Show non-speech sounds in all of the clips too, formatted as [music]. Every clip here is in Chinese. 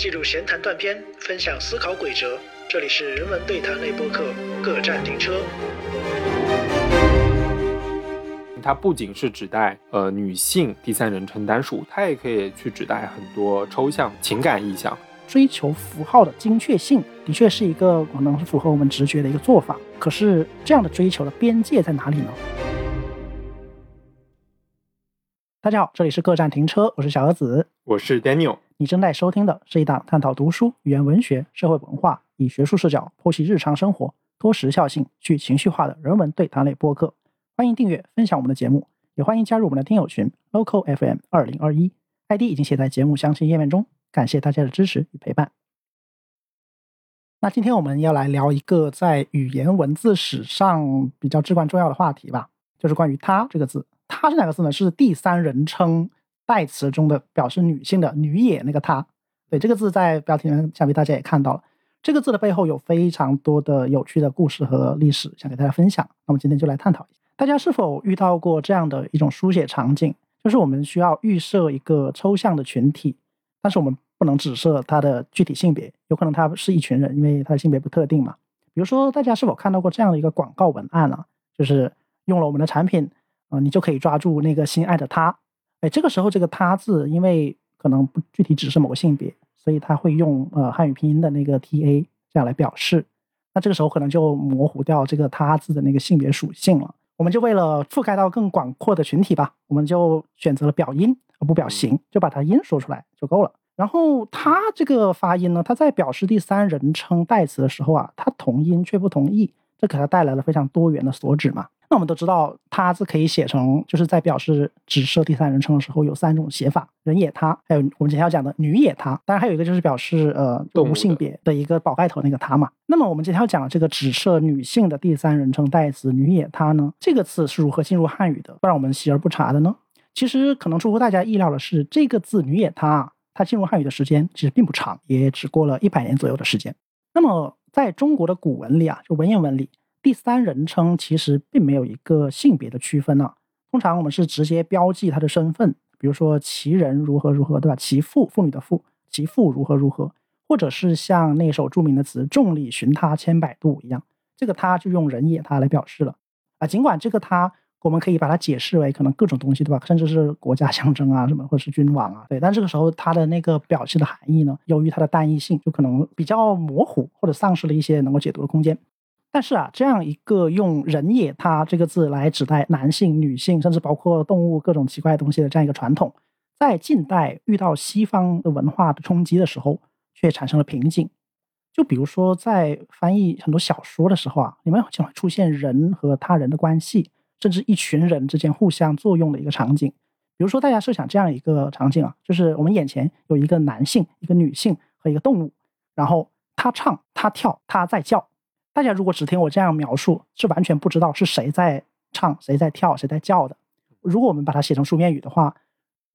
记录闲谈断片，分享思考轨哲。这里是人文对谈类播客，各站停车。它不仅是指代呃女性第三人称单数，它也可以去指代很多抽象情感意象。追求符号的精确性，的确是一个可能是符合我们直觉的一个做法。可是这样的追求的边界在哪里呢？大家好，这里是各站停车，我是小鹅子，我是 Daniel。你正在收听的是一档探讨读书、语言文学、社会文化，以学术视角剖析日常生活、多时效性、去情绪化的人文对谈类播客。欢迎订阅、分享我们的节目，也欢迎加入我们的听友群 Local FM 二零二一，ID 已经写在节目详情页面中。感谢大家的支持与陪伴。那今天我们要来聊一个在语言文字史上比较至关重要的话题吧，就是关于“他”这个字。“他”是哪个字呢？是第三人称代词中的表示女性的“女也”那个“她”。对，这个字在标题里面，想必大家也看到了。这个字的背后有非常多的有趣的故事和历史，想给大家分享。那么今天就来探讨一下，大家是否遇到过这样的一种书写场景，就是我们需要预设一个抽象的群体。但是我们不能指涉他的具体性别，有可能他是一群人，因为他的性别不特定嘛。比如说，大家是否看到过这样的一个广告文案啊？就是用了我们的产品，啊，你就可以抓住那个心爱的他。哎，这个时候这个他字，因为可能不具体指是某个性别，所以他会用呃汉语拼音的那个 ta 这样来表示。那这个时候可能就模糊掉这个他字的那个性别属性了。我们就为了覆盖到更广阔的群体吧，我们就选择了表音而。不表形，就把它音说出来就够了。然后它这个发音呢，它在表示第三人称代词的时候啊，它同音却不同义，这给它带来了非常多元的所指嘛。那我们都知道，它字可以写成，就是在表示指涉第三人称的时候，有三种写法：人也他，还有我们今天要讲的女也他。当然还有一个就是表示呃动物性别的一个宝盖头那个他嘛。那么我们今天要讲的这个指涉女性的第三人称代词女也他呢，这个词是如何进入汉语的？不让我们习而不察的呢？其实可能出乎大家意料的是，这个字“女也她”，它进入汉语的时间其实并不长，也只过了一百年左右的时间。那么，在中国的古文里啊，就文言文里，第三人称其实并没有一个性别的区分呢。通常我们是直接标记他的身份，比如说其人如何如何，对吧？其父，妇女的父，其父如何如何，或者是像那首著名的词“众里寻他千百度”一样，这个他就用人也他来表示了啊。尽管这个他。我们可以把它解释为可能各种东西，对吧？甚至是国家象征啊，什么或者是君王啊，对。但这个时候它的那个表示的含义呢，由于它的单一性，就可能比较模糊，或者丧失了一些能够解读的空间。但是啊，这样一个用“人也他”这个字来指代男性、女性，甚至包括动物各种奇怪的东西的这样一个传统，在近代遇到西方的文化的冲击的时候，却产生了瓶颈。就比如说在翻译很多小说的时候啊，里面经常出现人和他人的关系。甚至一群人之间互相作用的一个场景，比如说，大家设想这样一个场景啊，就是我们眼前有一个男性、一个女性和一个动物，然后他唱、他跳、他在叫。大家如果只听我这样描述，是完全不知道是谁在唱、谁在跳、谁在叫的。如果我们把它写成书面语的话，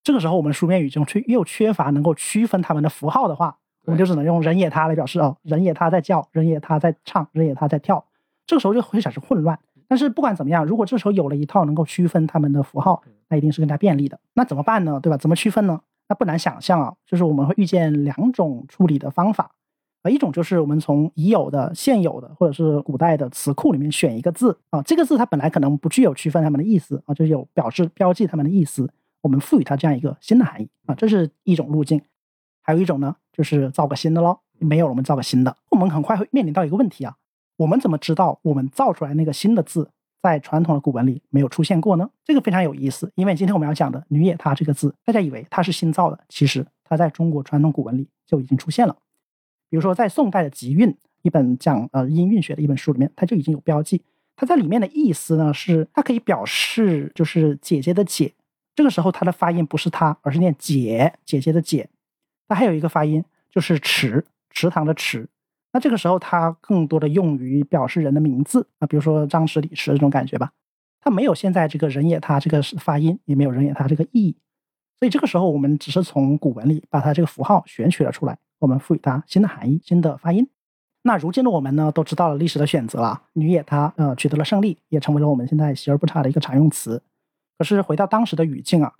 这个时候我们书面语中缺又缺乏能够区分它们的符号的话，我们就只能用人也他来表示哦，人也他在叫，人也他在唱，人也他在跳。这个时候就会产生混乱。但是不管怎么样，如果这时候有了一套能够区分它们的符号，那一定是更加便利的。那怎么办呢？对吧？怎么区分呢？那不难想象啊，就是我们会遇见两种处理的方法。啊，一种就是我们从已有的、现有的或者是古代的词库里面选一个字啊，这个字它本来可能不具有区分它们的意思啊，就有表示标记它们的意思，我们赋予它这样一个新的含义啊，这是一种路径。还有一种呢，就是造个新的喽，没有我们造个新的，我们很快会面临到一个问题啊。我们怎么知道我们造出来那个新的字在传统的古文里没有出现过呢？这个非常有意思，因为今天我们要讲的“女也她”这个字，大家以为它是新造的，其实它在中国传统古文里就已经出现了。比如说，在宋代的《集韵》一本讲呃音韵学的一本书里面，它就已经有标记。它在里面的意思呢是，它可以表示就是姐姐的姐，这个时候它的发音不是它，而是念姐姐姐的姐。它还有一个发音就是池池塘的池。那这个时候，它更多的用于表示人的名字啊，比如说张弛、李弛这种感觉吧。它没有现在这个人也他这个发音，也没有人也他这个意义。所以这个时候，我们只是从古文里把它这个符号选取了出来，我们赋予它新的含义、新的发音。那如今的我们呢，都知道了历史的选择了，女也她呃取得了胜利，也成为了我们现在习而不差的一个常用词。可是回到当时的语境啊，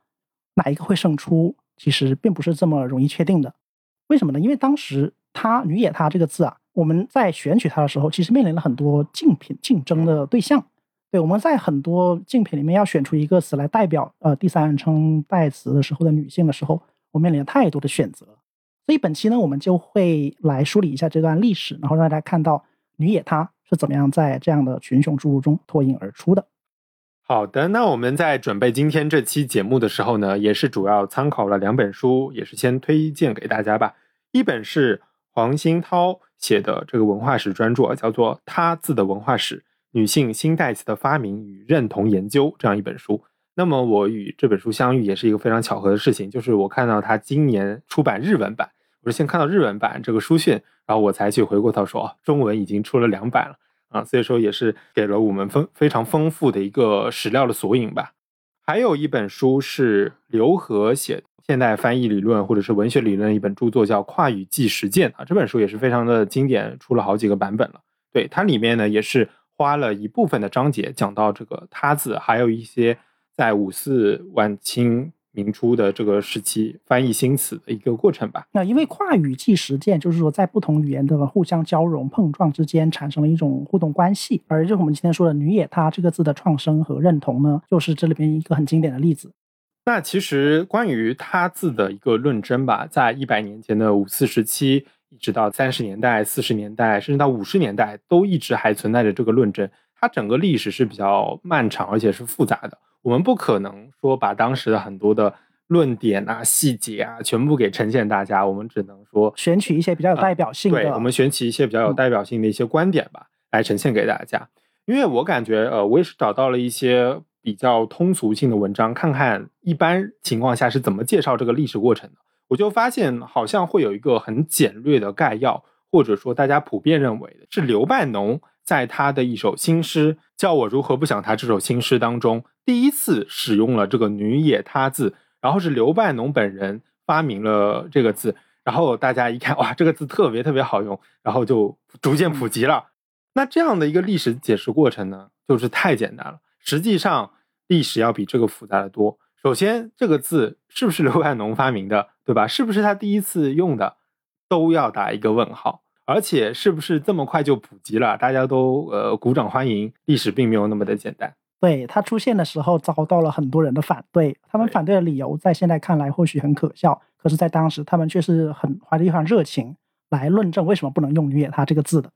哪一个会胜出，其实并不是这么容易确定的。为什么呢？因为当时她女也她这个字啊，我们在选取它的时候，其实面临了很多竞品竞争的对象。对，我们在很多竞品里面要选出一个词来代表呃第三人称代词的时候的女性的时候，我面临了太多的选择。所以本期呢，我们就会来梳理一下这段历史，然后让大家看到女野她是怎么样在这样的群雄逐鹿中脱颖而出的。好的，那我们在准备今天这期节目的时候呢，也是主要参考了两本书，也是先推荐给大家吧。一本是黄兴涛写的这个文化史专著，叫做《他字的文化史：女性新代词的发明与认同研究》这样一本书。那么我与这本书相遇也是一个非常巧合的事情，就是我看到他今年出版日文版。我是先看到日文版这个书讯，然后我才去回过头说啊，中文已经出了两版了啊，所以说也是给了我们丰非常丰富的一个史料的索引吧。还有一本书是刘和写现代翻译理论或者是文学理论的一本著作，叫《跨语记实践》啊，这本书也是非常的经典，出了好几个版本了。对它里面呢，也是花了一部分的章节讲到这个“他”字，还有一些在五四晚清。明初的这个时期翻译新词的一个过程吧。那因为跨语系实践，就是说在不同语言的互相交融碰撞之间产生了一种互动关系。而就是我们今天说的“女也她”这个字的创生和认同呢，就是这里边一个很经典的例子。那其实关于“她”字的一个论争吧，在一百年前的五四时期，一直到三十年代、四十年代，甚至到五十年代，都一直还存在着这个论争。它整个历史是比较漫长，而且是复杂的。我们不可能说把当时的很多的论点啊、细节啊全部给呈现大家，我们只能说选取一些比较有代表性的。对，我们选取一些比较有代表性的一些观点吧，来呈现给大家。因为我感觉，呃，我也是找到了一些比较通俗性的文章，看看一般情况下是怎么介绍这个历史过程的。我就发现，好像会有一个很简略的概要，或者说大家普遍认为的是刘半农。在他的一首新诗《叫我如何不想他》这首新诗当中，第一次使用了这个“女也”他字，然后是刘半农本人发明了这个字，然后大家一看，哇，这个字特别特别好用，然后就逐渐普及了。那这样的一个历史解释过程呢，就是太简单了。实际上，历史要比这个复杂的多。首先，这个字是不是刘半农发明的，对吧？是不是他第一次用的，都要打一个问号。而且是不是这么快就普及了？大家都呃鼓掌欢迎？历史并没有那么的简单。对它出现的时候，遭到了很多人的反对。他们反对的理由，在现在看来或许很可笑，可是，在当时他们却是很怀着一番热情来论证为什么不能用“女也她”这个字的。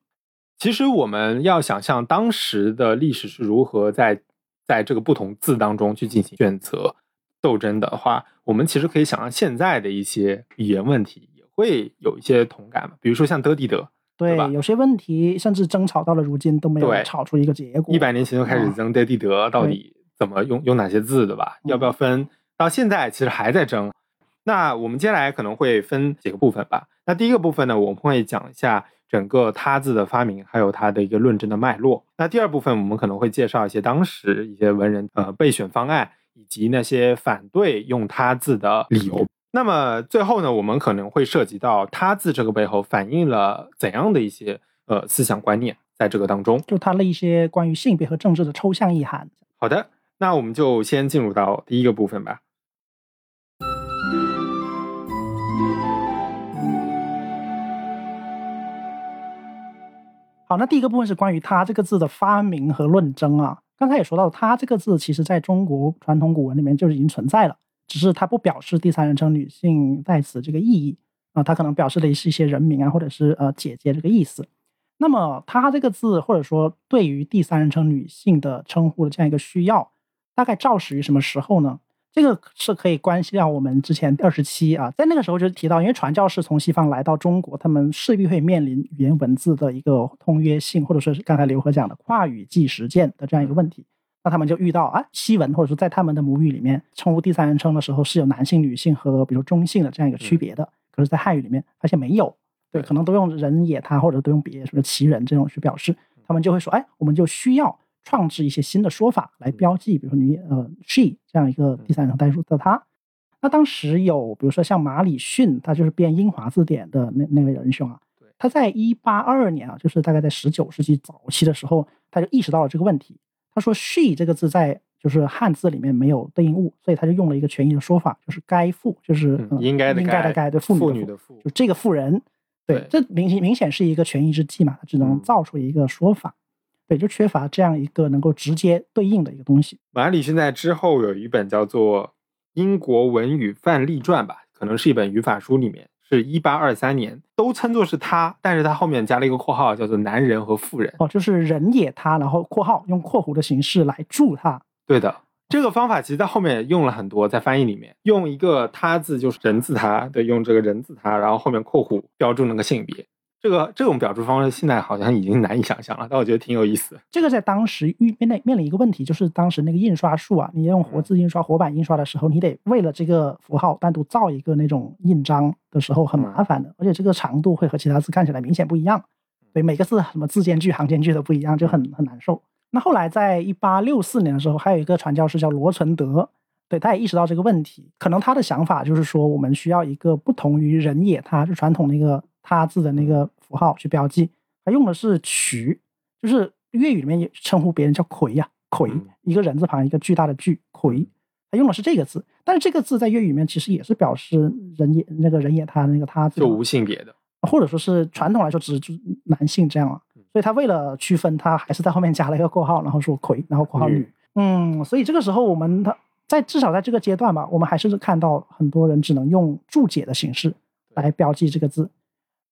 其实我们要想象当时的历史是如何在在这个不同字当中去进行选择斗争的话，我们其实可以想象现在的一些语言问题。会有一些同感嘛？比如说像德地德，对，有些问题甚至争吵到了如今都没有吵出一个结果。一百年前就开始争德地德到底怎么用，用哪些字，对吧？要不要分？到现在其实还在争。那我们接下来可能会分几个部分吧。那第一个部分呢，我们会讲一下整个“他”字的发明，还有它的一个论证的脉络。那第二部分，我们可能会介绍一些当时一些文人呃备选方案，以及那些反对用“他”字的理由。那么最后呢，我们可能会涉及到“他”字这个背后反映了怎样的一些呃思想观念，在这个当中，就他的一些关于性别和政治的抽象意涵。好的，那我们就先进入到第一个部分吧。好，那第一个部分是关于“他”这个字的发明和论争啊。刚才也说到，“他”这个字其实在中国传统古文里面就已经存在了。只是它不表示第三人称女性代词这个意义啊，它可能表示的是一些人名啊，或者是呃姐姐这个意思。那么它这个字，或者说对于第三人称女性的称呼的这样一个需要，大概肇始于什么时候呢？这个是可以关系到我们之前二十七啊，在那个时候就提到，因为传教士从西方来到中国，他们势必会面临语言文字的一个通约性，或者说是刚才刘和讲的跨语即实践的这样一个问题。那他们就遇到啊，西文或者说在他们的母语里面称呼第三人称的时候是有男性、女性和比如中性的这样一个区别的。可是，在汉语里面发现没有，对，可能都用人也他或者都用别什么其人这种去表示。他们就会说，哎，我们就需要创制一些新的说法来标记，比如说女呃 she 这样一个第三人称代数的他。那当时有比如说像马里逊，他就是编英华字典的那那位仁兄啊，他在一八二二年啊，就是大概在十九世纪早期的时候，他就意识到了这个问题。他说 “she” 这个字在就是汉字里面没有对应物，所以他就用了一个权益的说法，就是该妇，就是、应该的应该的该，对妇女妇的妇就，这个妇人，对，这明显明显是一个权宜之计嘛，他只能嗯造出一个说法，对，就缺乏这样一个能够直接对应的一个东西。马里现在之后有一本叫做《英国文语范例传》吧，可能是一本语法书，里面是一八二三年，都称作是他，但是他后面加了一个括号，叫做男人和妇人。哦，就是人也他，然后括号用括弧的形式来注他。对的，这个方法其实在后面也用了很多，在翻译里面用一个他字就是人字他，对，用这个人字他，然后后面括弧标注那个性别。这个这种表述方式现在好像已经难以想象了，但我觉得挺有意思的。这个在当时遇面临面临一个问题，就是当时那个印刷术啊，你用活字印刷、活版印刷的时候，你得为了这个符号单独造一个那种印章的时候很麻烦的，而且这个长度会和其他字看起来明显不一样。对，每个字什么字间距、行间距都不一样，就很很难受。那后来在一八六四年的时候，还有一个传教士叫罗存德，对，他也意识到这个问题。可能他的想法就是说，我们需要一个不同于人也他，就传统那个他字的那个符号去标记。他用的是渠，就是粤语里面也称呼别人叫魁呀、魁嗯，一个人字旁一个巨大的巨，魁。他用的是这个字，但是这个字在粤语里面其实也是表示人也那个人也他那个他字，就无性别的，或者说是传统来说只是就是男性这样啊，所以他为了区分，他还是在后面加了一个括号，然后说魁，然后括号女女。嗯，所以这个时候我们他在至少在这个阶段吧，我们还是看到很多人只能用注解的形式来标记这个字。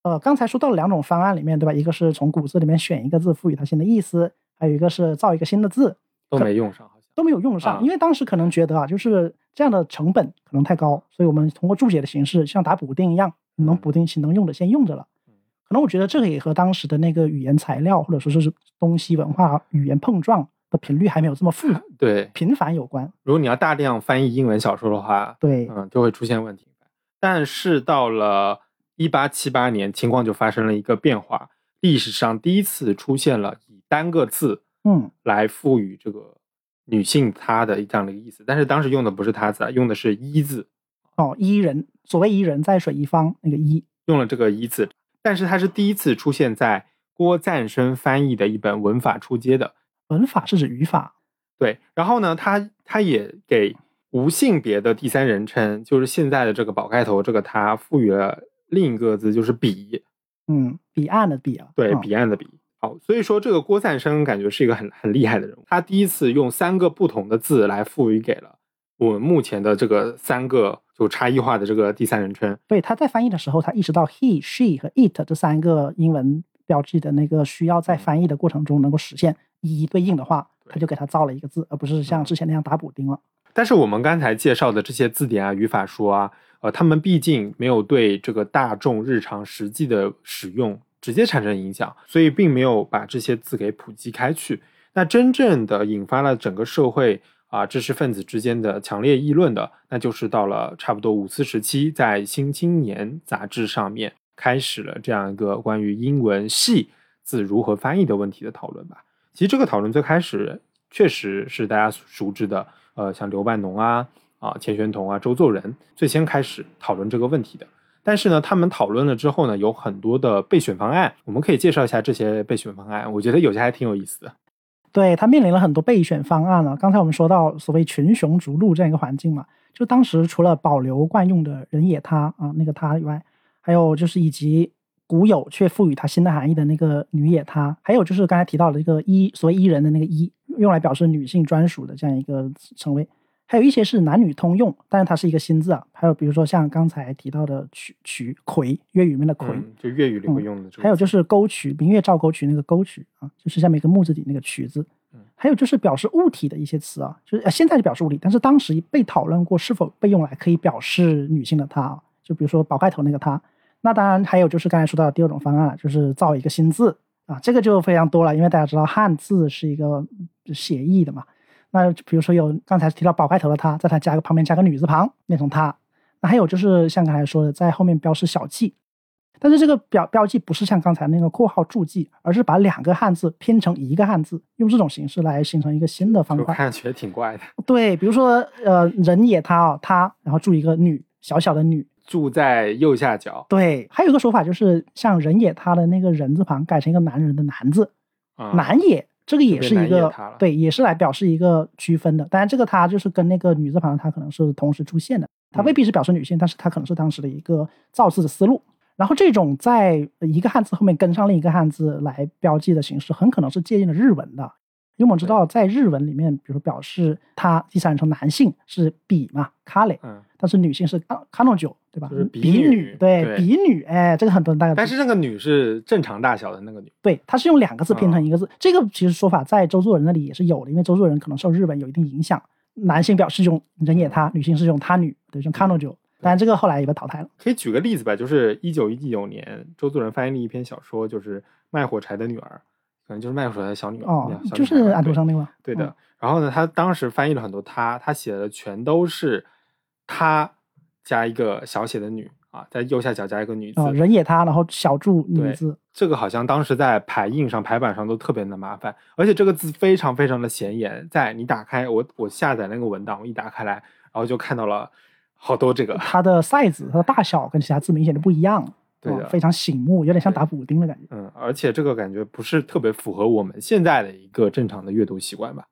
呃，刚才说到了两种方案里面，对吧？一个是从古字里面选一个字赋予它新的意思，还有一个是造一个新的字，都没用上，好像。都没有用上，啊因为当时可能觉得啊，就是这样的成本可能太高，所以我们通过注解的形式，像打补丁一样，能补丁行能用的先用着了。可能我觉得这个也和当时的那个语言材料或者说是东西文化语言碰撞的频率还没有这么复 [laughs] 对，频繁有关。如果你要大量翻译英文小说的话，对，嗯，就会出现问题。但是到了一八七八年，情况就发生了一个变化，历史上第一次出现了以单个字嗯，来赋予这个女性她的这样的一个意思，但是当时用的不是她字啊，用的是一字，哦，伊人，所谓伊人，在水一方那个伊，用了这个一字，但是它是第一次出现在郭赞生翻译的一本文法出街的，文法是指语法。对，然后呢，他他也给无性别的第三人称，就是现在的这个宝盖头这个他赋予了另一个字，就是彼，嗯，彼岸的彼啊，对，嗯彼岸的彼。好，所以说这个郭赞生感觉是一个很很厉害的人物，他第一次用三个不同的字来赋予给了我们目前的这个三个就差异化的这个第三人称。对，他在翻译的时候，他意识到 he、she 和 it 这三个英文标记的那个需要在翻译的过程中能够实现一一对应的话，他就给他造了一个字，而不是像之前那样打补丁了。但是我们刚才介绍的这些字典啊、语法书啊，呃，他们毕竟没有对这个大众日常实际的使用直接产生影响，所以并没有把这些字给普及开去。那真正的引发了整个社会啊、知识分子之间的强烈议论的，那就是到了差不多五四时期，在《新青年》杂志上面开始了这样一个关于英文系字如何翻译的问题的讨论吧。其实这个讨论最开始确实是大家熟知的，呃，像刘半农啊、啊钱玄同啊、周作人最先开始讨论这个问题的。但是呢，他们讨论了之后呢，有很多的备选方案，我们可以介绍一下这些备选方案。我觉得有些还挺有意思的。对他面临了很多备选方案了。刚才我们说到所谓群雄逐鹿这样一个环境嘛，就当时除了保留惯用的人也他啊那个他以外，还有就是以及古有却赋予它新的含义的那个女也他，还有就是刚才提到的这个伊所谓伊人的那个伊，用来表示女性专属的这样一个称谓。还有一些是男女通用，但是它是一个新字啊。还有比如说像刚才提到的曲曲魁，粤语里面的魁，嗯，就粤语里面用的。还有就是沟渠，明月照沟渠那个沟渠啊，就是下面一个木字底那个渠字嗯。还有就是表示物体的一些词啊，就是、呃、现在就表示物体，但是当时被讨论过是否被用来可以表示女性的她啊，就比如说宝盖头那个她。那当然还有就是刚才说到的第二种方案了，就是造一个新字啊，这个就非常多了，因为大家知道汉字是一个写意的嘛。那比如说有刚才提到宝盖头的他，在他加个旁边加个女字旁，念成她。那还有就是像刚才说的，在后面标示小记，但是这个标标记不是像刚才那个括号注记，而是把两个汉字拼成一个汉字，用这种形式来形成一个新的方块。就看上去也挺怪的。对，比如说呃，人也他啊、他，然后注一个女，小小的女。住在右下角对，还有一个说法就是像人也他的那个人字旁改成一个男人的男字，啊，男也这个也是一个对，也是来表示一个区分的。当然，这个它就是跟那个女字旁的它可能是同时出现的，它嗯未必是表示女性，但是它可能是当时的一个造字的思路。然后这种在一个汉字后面跟上另一个汉字来标记的形式，很可能是借鉴了日文的。因为我们知道，在日文里面，比如说表示他第三人称男性是比嘛，卡雷，嗯，但是女性是卡卡诺九，对吧？就是比比女对对比女，哎，这个很多人大概。但是那个女是正常大小的那个女，对，它是用两个字拼成嗯一个字。这个其实说法在周作人那里也是有的，因为周作人可能受日本有一定影响，男性表示用人也他，女性是用他女，对，用 kanojo。当然这个后来也被淘汰了。可以举个例子吧，就是一九一九年，周作人翻译了一篇小说，就是《卖火柴的女儿》，可能就是卖火柴的小女儿，哦，女就是孩对安徒生那个。对的。嗯然后呢，他当时翻译了很多他，他写的全都是他加一个小写的女啊，在右下角加一个女字。哦，人也他，然后小注女字。这个好像当时在排印上、排版上都特别的麻烦，而且这个字非常非常的显眼，在你打开我我下载那个文档，我一打开来，然后就看到了好多这个。它的 size、它的大小跟其他字明显的不一样，对的哦非常醒目，有点像打补丁的感觉。嗯，而且这个感觉不是特别符合我们现在的一个正常的阅读习惯吧。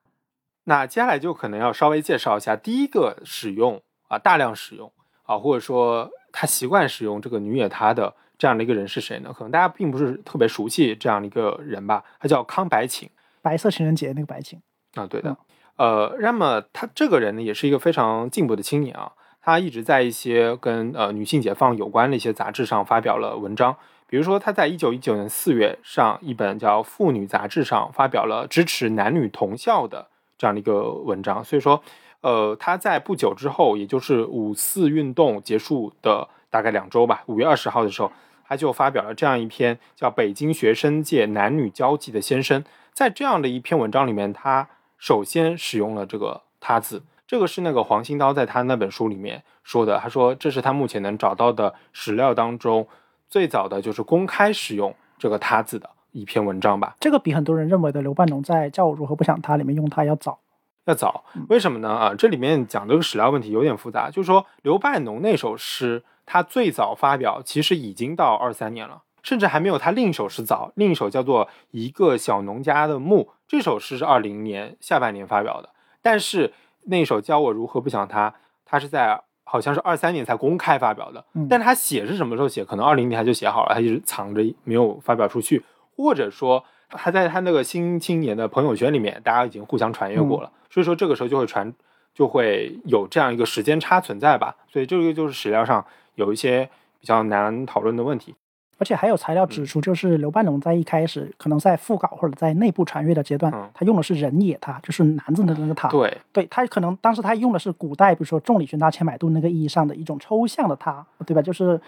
那接下来就可能要稍微介绍一下第一个使用啊，大量使用啊，或者说他习惯使用这个女野他的这样的一个人是谁呢？可能大家并不是特别熟悉这样的一个人吧，他叫康白晴白色情人节那个白情，啊，对的。呃，那么他这个人呢，也是一个非常进步的青年啊，他一直在一些跟呃女性解放有关的一些杂志上发表了文章。比如说，他在一九一九年四月上一本叫《妇女》杂志上发表了支持男女同校的这样的一个文章。所以说，呃，他在不久之后，也就是五四运动结束的大概两周吧，五月二十号的时候，他就发表了这样一篇叫《北京学生界男女交际的先声》。在这样的一篇文章里面，他首先使用了这个“他”字。这个是那个黄兴刀在他那本书里面说的，他说这是他目前能找到的史料当中最早的就是公开使用这个“他”字的一篇文章吧。这个比很多人认为的刘半农在《叫我如何不想他》里面用他要早。要早，为什么呢？啊，这里面讲这个史料问题有点复杂，就是说刘半农那首诗，他最早发表其实已经到二三年了，甚至还没有他另一首诗早。另一首叫做《一个小农家的墓》，这首诗是二零年下半年发表的，但是那首《教我如何不想他》，他是在好像是二三年才公开发表的，嗯但他写是什么时候写？可能二零年他就写好了，他一直藏着没有发表出去，或者说他在他那个新青年的朋友圈里面，大家已经互相传阅过了，所以说这个时候就会传，就会有这样一个时间差存在吧。所以这个就是史料上有一些比较难讨论的问题。而且还有材料指出，就是刘半农在一开始可能在副稿或者在内部传阅的阶段，嗯他用的是人也他，就是男字的那个他。对，对他可能当时他用的是古代，比如说众里寻他千百度那个意义上的一种抽象的他，对吧？就是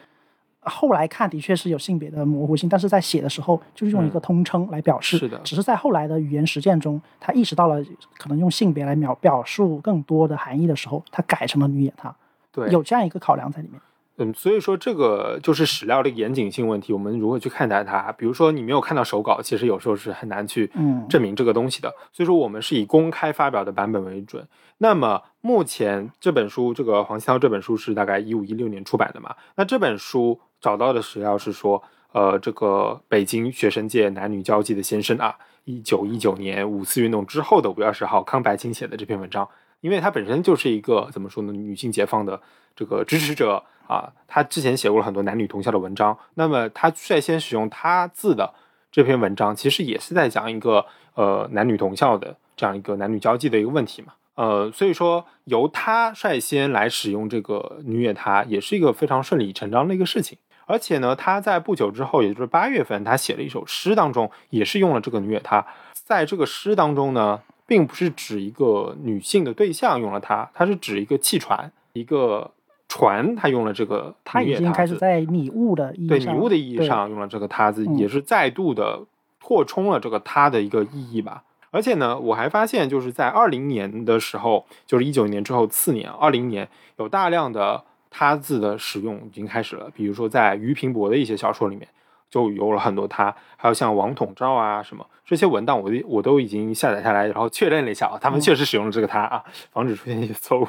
后来看的确是有性别的模糊性，但是在写的时候就是用一个通称来表示。是的只是在后来的语言实践中，他意识到了可能用性别来描表述更多的含义的时候，他改成了女也他，对，有这样一个考量在里面。嗯，所以说这个就是史料的严谨性问题，我们如何去看待它？比如说你没有看到手稿，其实有时候是很难去嗯证明这个东西的。所以说我们是以公开发表的版本为准。那么目前这本书，这个黄西涛这本书是大概一五一六年出版的嘛？那这本书找到的史料是说，呃，这个北京学生界男女交际的先生啊，一九一九年五四运动之后的五月二十号，康白清写的这篇文章，因为他本身就是一个怎么说呢，女性解放的这个支持者啊，他之前写过了很多男女同校的文章，那么他率先使用他字的这篇文章，其实也是在讲一个呃男女同校的这样一个男女交际的一个问题嘛。呃，所以说由他率先来使用这个女也他，也是一个非常顺理成章的一个事情。而且呢，他在不久之后，也就是八月份，他写了一首诗当中，也是用了这个女也他。在这个诗当中呢，并不是指一个女性的对象用了它，它是指一个汽船，一个船，他用了这个他已经开始在拟物的意义对，拟物的意义上用了这个“他”字，嗯也是再度的扩充了这个“他”的一个意义吧。而且呢，我还发现，就是在二零年的时候，就是一九年之后次年，二零年有大量的“他”字的使用已经开始了。比如说在俞平伯的一些小说里面，就有了很多“他”，还有像王统照啊什么这些文档，我都我都已经下载下来，然后确认了一下啊，他们嗯确实使用了这个“他”啊，防止出现一些错误。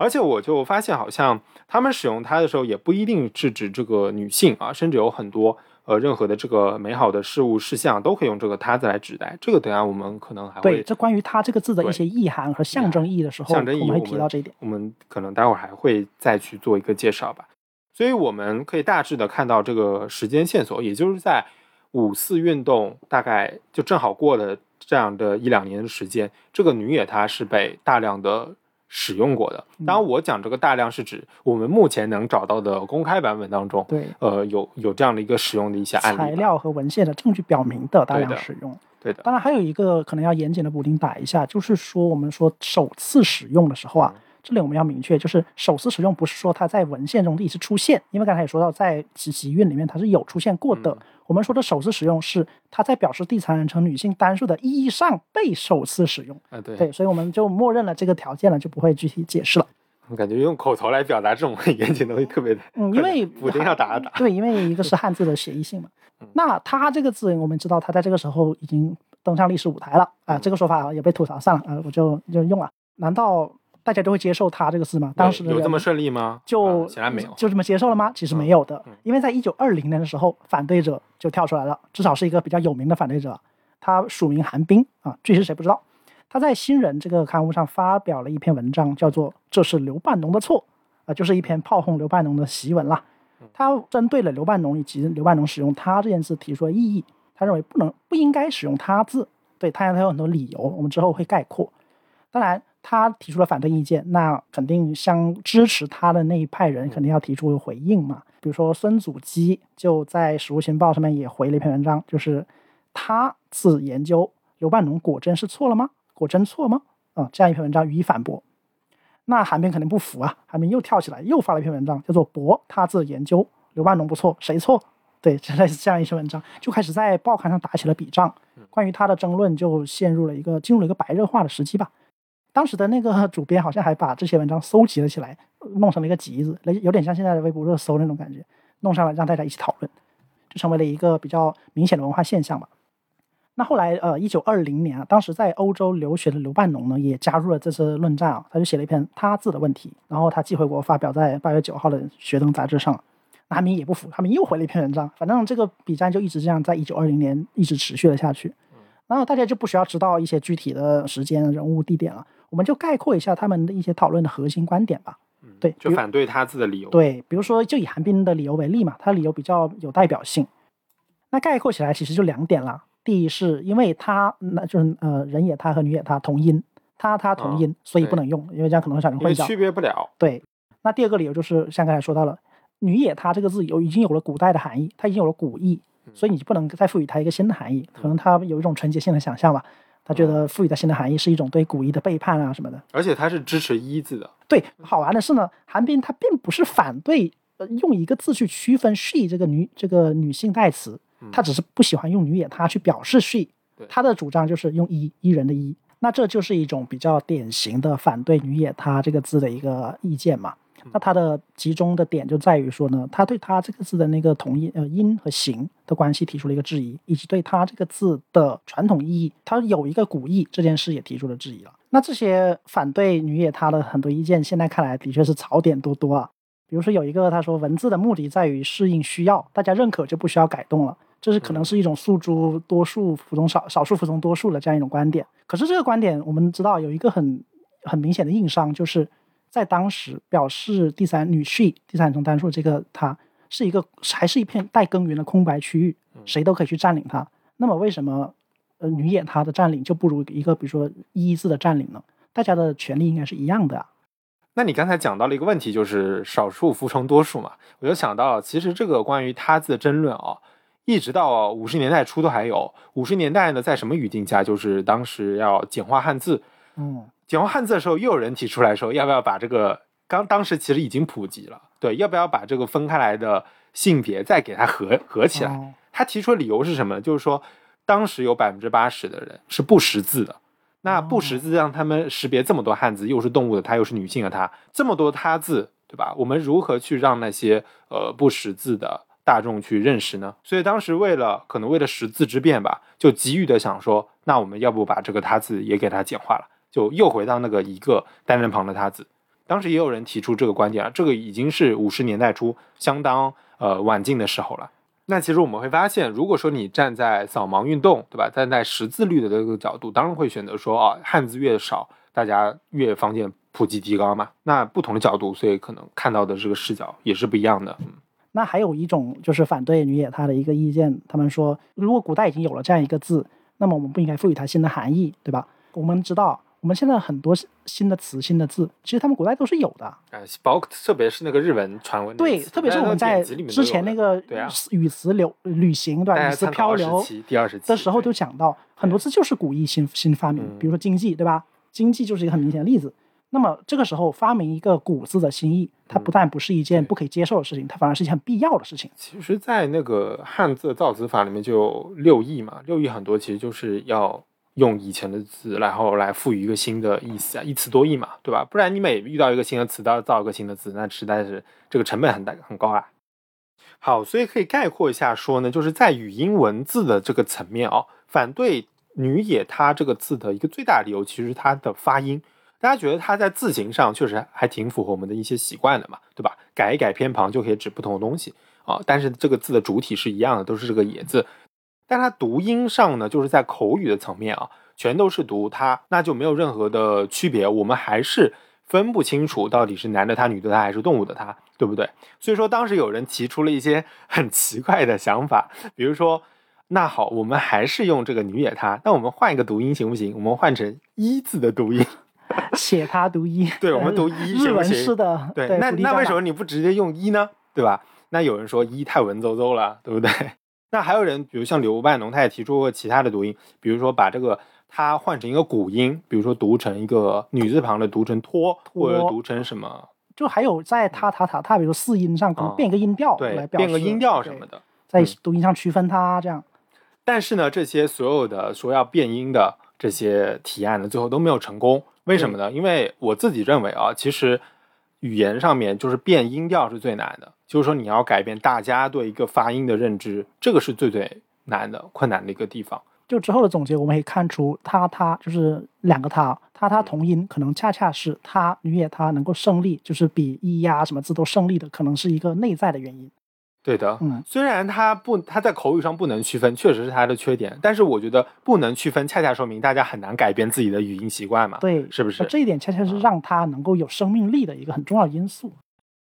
对，而且我就发现，好像他们使用它的时候，也不一定是指这个女性啊，甚至有很多呃任何的这个美好的事物事项都可以用这个“它”字来指代。这个等下我们可能还对，会，这关于它这个字的一些意涵和象征意义的时候，象征意义我们会提到这一点。我们可能待会儿还会再去做一个介绍吧。所以我们可以大致的看到这个时间线索，也就是在五四运动大概就正好过了这样的一两年的时间，这个女野它是被大量的使用过的。嗯当然，我讲这个大量是指我们目前能找到的公开版本当中，对，呃，有有这样的一个使用的一些案例。材料和文献的证据表明的大量使用。对的，当然，还有一个可能要严谨的补丁打一下，就是说我们说首次使用的时候啊，这里我们要明确，就是首次使用不是说它在文献中第一次出现，因为刚才也说到，在集集运里面它是有出现过的。嗯我们说的首次使用是它在表示第三人称女性单数的意义上被首次使用。啊，对，对，所以我们就默认了这个条件了，就不会具体解释了。我感觉用口头来表达这种很严谨的东西特别的，嗯，因为补丁要打一打。对，因为一个是汉字的协议性嘛。嗯那它这个字，我们知道它在这个时候已经登上历史舞台了啊、嗯这个说法也被吐槽上了，呃，我就就用了。难道大家都会接受他这个字吗？当时有这么顺利吗？就、啊显然没有。就这么接受了吗？其实没有的，嗯因为在一九二零年的时候，反对者就跳出来了，至少是一个比较有名的反对者，他署名韩冰啊，具体是谁不知道。他在《新人》这个刊物上发表了一篇文章，叫做《这是刘半农的错》，啊、就是一篇炮轰刘半农的檄文啦。他针对了刘半农以及刘半农使用“他”这件事提出了异议，他认为不能不应该使用“他”字。对他，他有很多理由，我们之后会概括。当然，他提出了反对意见，那肯定相支持他的那一派人肯定要提出回应嘛。比如说孙祖基就在《史无情报》上面也回了一篇文章，就是他自研究刘半农果真是错了吗？果真错吗？啊、这样一篇文章予以反驳。那韩冰肯定不服啊，韩冰又跳起来又发了一篇文章，叫做“驳他自研究刘半农不错，谁错？”对，这 [laughs] 类似这样一篇文章，就开始在报刊上打起了笔仗。关于他的争论就陷入了一个进入了一个白热化的时期吧。当时的那个 [laughs] 主编好像还把这些文章搜集了起来，弄成了一个集子，类有点像现在的微博热搜那种感觉，弄上来让大家一起讨论，就成为了一个比较明显的文化现象吧。那后来，呃，一九二零年啊，当时在欧洲留学的刘半农呢，也加入了这次论战啊，他就写了一篇他字的问题，然后他寄回国，发表在八月九号的《学登》杂志上。那韩明也不服，韩明又回了一篇文章，反正这个比战就一直这样，在一九二零年一直持续了下去。然后大家就不需要知道一些具体的时间、人物、地点了，我们就概括一下他们的一些讨论的核心观点吧。对，就反对他字的理由。，对，比如说就以韩冰的理由为例嘛，他的理由比较有代表性。那概括起来其实就两点啦。第一是因为他那就是呃人也他和女也他同音，他他同音，所以不能用，因为这样可能会产生混淆。区别不了。对，那第二个理由就是像刚才说到了，女也他这个字有已经有了古代的含义，它已经有了古意，所以你就不能再赋予它一个新的含义。可能它有一种纯洁性的想象吧，他觉得赋予它新的含义是一种对古一的背叛啊什么的。而且他是支持一字的。对，好玩的是呢，韩冰他并不是反对呃用一个字去区分 she 这个女这个女性代词，他只是不喜欢用女也她去表示 she 对。他的主张就是用一一人的一，那这就是一种比较典型的反对女也她这个字的一个意见嘛。那它的集中的点就在于说呢，他对他这个字的那个同音呃音和形的关系提出了一个质疑，以及对他这个字的传统意义，它有一个古意这件事也提出了质疑了。那这些反对女野他的很多意见，现在看来的确是槽点多多啊。比如说有一个他说文字的目的在于适应需要，大家认可就不需要改动了，这是可能是一种诉诸多数服从少少数服从多数的这样一种观点。可是这个观点我们知道有一个很很明显的硬伤，就是在当时表示第三女 she 第三人称单数这个它是一个还是一片待耕耘的空白区域，谁都可以去占领它。那么为什么呃女演她的占领就不如一个比如说一字的占领呢？大家的权利应该是一样的啊。那你刚才讲到了一个问题，就是少数服从多数嘛，我就想到，其实这个关于他字的争论啊，一直到五十年代初都还有。五十年代呢，在什么语境下？就是当时要简化汉字，嗯，简化汉字的时候，又有人提出来说，要不要把这个刚当时其实已经普及了，对，要不要把这个分开来的性别再给它合合起来？哦他提出的理由是什么呢？就是说，当时有百分之八十的人是不识字的。那不识字让他们识别这么多汉字，又是动物的它，又是女性的它，这么多他字，对吧？我们如何去让那些呃不识字的大众去认识呢？所以当时为了可能为了识字之便吧，就急于的想说，那我们要不把这个他字也给它简化了，就又回到那个一个单人旁的他字。当时也有人提出这个观点啊，这个已经是五十年代初相当呃晚近的时候了。那其实我们会发现，如果说你站在扫盲运动，对吧？站在识字率的这个角度，当然会选择说啊，汉字越少，大家越方便普及提高嘛。那不同的角度，所以可能看到的这个视角也是不一样的。嗯，那还有一种就是反对女野她的一个意见，他们说，如果古代已经有了这样一个字，那么我们不应该赋予它新的含义，对吧？我们知道。我们现在很多新的词、新的字，其实他们古代都是有的。啊，包括特别是那个日文传闻，对，特别是我们在之前那个语词流旅行，对吧？语词漂流的时候就讲到，很多字就是古意新新发明，比如说经济，对吧？经济就是一个很明显的例子。那么这个时候发明一个古字的新意，它不但不是一件不可以接受的事情，它反而是一件很必要的事情。其实，在那个汉字造词法里面就有六艺嘛，六艺很多其实就是要。用以前的字，然后来赋予一个新的意思啊，一词多义嘛，对吧？不然你每遇到一个新的词都要造一个新的字，那实在是这个成本很大很高啊。好，所以可以概括一下说呢，就是在语音文字的这个层面啊，反对“女也”它这个字的一个最大理由，其实它的发音。大家觉得它在字形上确实还挺符合我们的一些习惯的嘛，对吧？改一改偏旁就可以指不同的东西啊，但是这个字的主体是一样的，都是这个“也”字。但它读音上呢，就是在口语的层面啊，全都是读它，那就没有任何的区别，我们还是分不清楚到底是男的他、女的他还是动物的他，对不对？所以说当时有人提出了一些 [laughs] 很奇怪的想法，比如说，那好，我们还是用这个女也他，那我们换一个读音行不行？我们换成一字的读音，[laughs] 写他读一，对，我们读一 [laughs] 日文式的，对，那那为什么你不直接用一呢？对吧？那有人说一太文绉绉了，对不对？那还有人，比如像刘半农，他也提出过其他的读音，比如说把这个它换成一个古音，比如说读成一个女字旁的，读成托，或者读成什么？就还有在他他他他，比如四音上可能变一个音调，对，变个音调什么的，在读音上区分它这样。但是呢，这些所有的说要变音的这些提案呢，最后都没有成功。为什么呢？因为我自己认为啊，其实语言上面就是变音调是最难的。就是说，你要改变大家对一个发音的认知，这个是最最难的、困难的一个地方。就之后的总结，我们可以看出，他他就是两个他，他他同音，可能恰恰是他女也他能够胜利，就是比一呀什么字都胜利的，可能是一个内在的原因。对的，嗯，虽然他不，他在口语上不能区分，确实是他的缺点，但是我觉得不能区分，恰恰说明大家很难改变自己的语音习惯嘛。对，是不是？这一点恰恰是让他能够有生命力的一个很重要因素。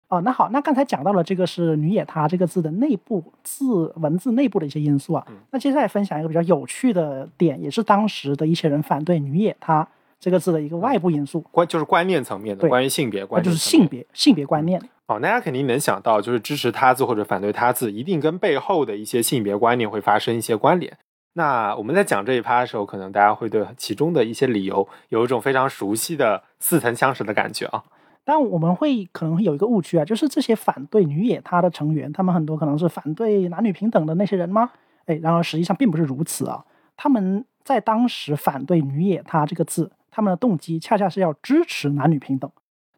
哦，那好，那刚才讲到了这个是“女野”她这个字的内部字文字内部的一些因素啊。那接下来分享一个比较有趣的点，也是当时的一些人反对“女野”她这个字的一个外部因素，关就是观念层面的，关于性别观念，就是性别性别观念。哦，大家肯定能想到，就是支持他字或者反对他字，一定跟背后的一些性别观念会发生一些关联。那我们在讲这一趴的时候，可能大家会对其中的一些理由有一种非常熟悉的似曾相识的感觉啊。但我们会可能会有一个误区啊，就是这些反对女野他的成员，他们很多可能是反对男女平等的那些人吗？哎，然而实际上并不是如此啊。他们在当时反对女野他这个字，他们的动机恰恰是要支持男女平等。